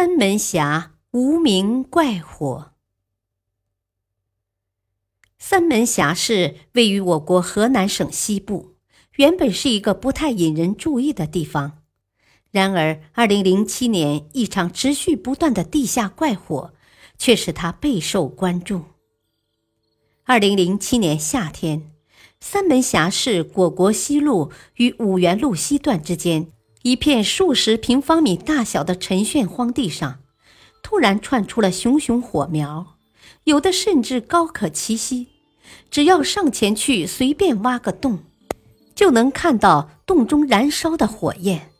三门峡无名怪火。三门峡市位于我国河南省西部，原本是一个不太引人注意的地方。然而，二零零七年一场持续不断的地下怪火，却使它备受关注。二零零七年夏天，三门峡市果国西路与五原路西段之间。一片数十平方米大小的陈炫荒地上，突然窜出了熊熊火苗，有的甚至高可栖息。只要上前去随便挖个洞，就能看到洞中燃烧的火焰。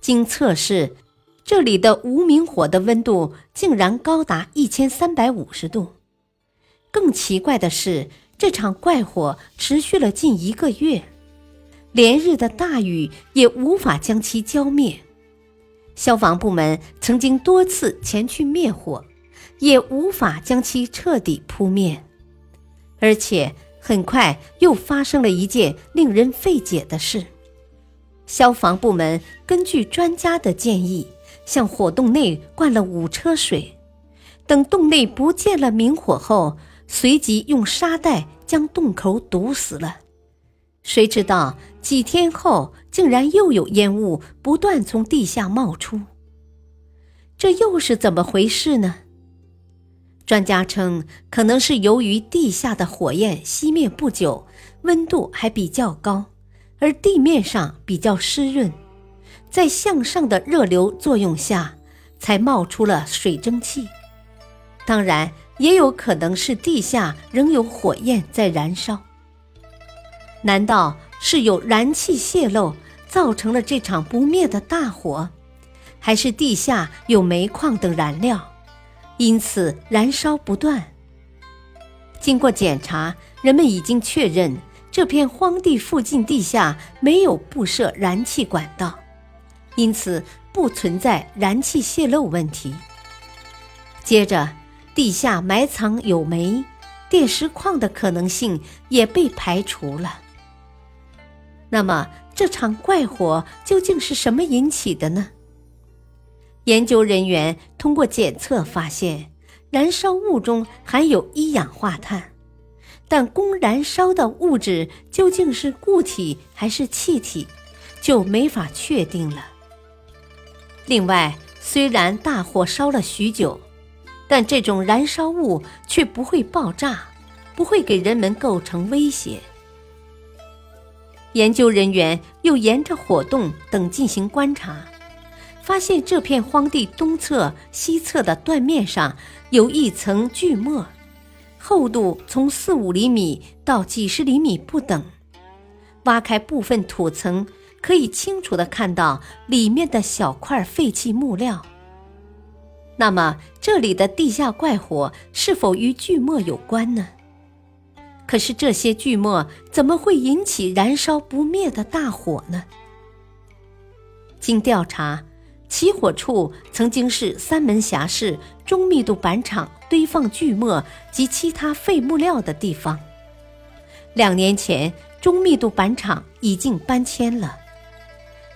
经测试，这里的无名火的温度竟然高达一千三百五十度。更奇怪的是，这场怪火持续了近一个月。连日的大雨也无法将其浇灭，消防部门曾经多次前去灭火，也无法将其彻底扑灭。而且很快又发生了一件令人费解的事：消防部门根据专家的建议，向火洞内灌了五车水，等洞内不见了明火后，随即用沙袋将洞口堵死了。谁知道几天后，竟然又有烟雾不断从地下冒出。这又是怎么回事呢？专家称，可能是由于地下的火焰熄灭不久，温度还比较高，而地面上比较湿润，在向上的热流作用下，才冒出了水蒸气。当然，也有可能是地下仍有火焰在燃烧。难道是有燃气泄漏造成了这场不灭的大火，还是地下有煤矿等燃料，因此燃烧不断？经过检查，人们已经确认这片荒地附近地下没有布设燃气管道，因此不存在燃气泄漏问题。接着，地下埋藏有煤、电石矿的可能性也被排除了。那么，这场怪火究竟是什么引起的呢？研究人员通过检测发现，燃烧物中含有一氧化碳，但供燃烧的物质究竟是固体还是气体，就没法确定了。另外，虽然大火烧了许久，但这种燃烧物却不会爆炸，不会给人们构成威胁。研究人员又沿着火洞等进行观察，发现这片荒地东侧、西侧的断面上有一层巨沫，厚度从四五厘米到几十厘米不等。挖开部分土层，可以清楚地看到里面的小块废弃木料。那么，这里的地下怪火是否与巨沫有关呢？可是这些巨沫怎么会引起燃烧不灭的大火呢？经调查，起火处曾经是三门峡市中密度板厂堆放巨沫及其他废木料的地方。两年前，中密度板厂已经搬迁了。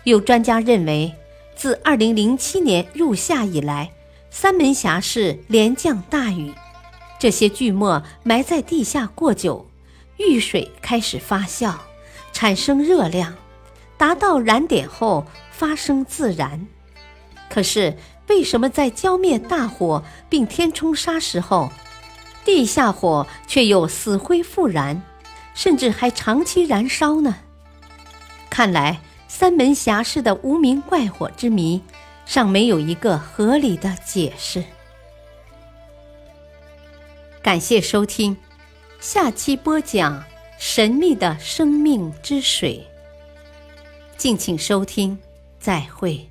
有专家认为，自2007年入夏以来，三门峡市连降大雨。这些巨沫埋在地下过久，遇水开始发酵，产生热量，达到燃点后发生自燃。可是，为什么在浇灭大火并填充沙石后，地下火却又死灰复燃，甚至还长期燃烧呢？看来，三门峡市的无名怪火之谜，尚没有一个合理的解释。感谢收听，下期播讲神秘的生命之水。敬请收听，再会。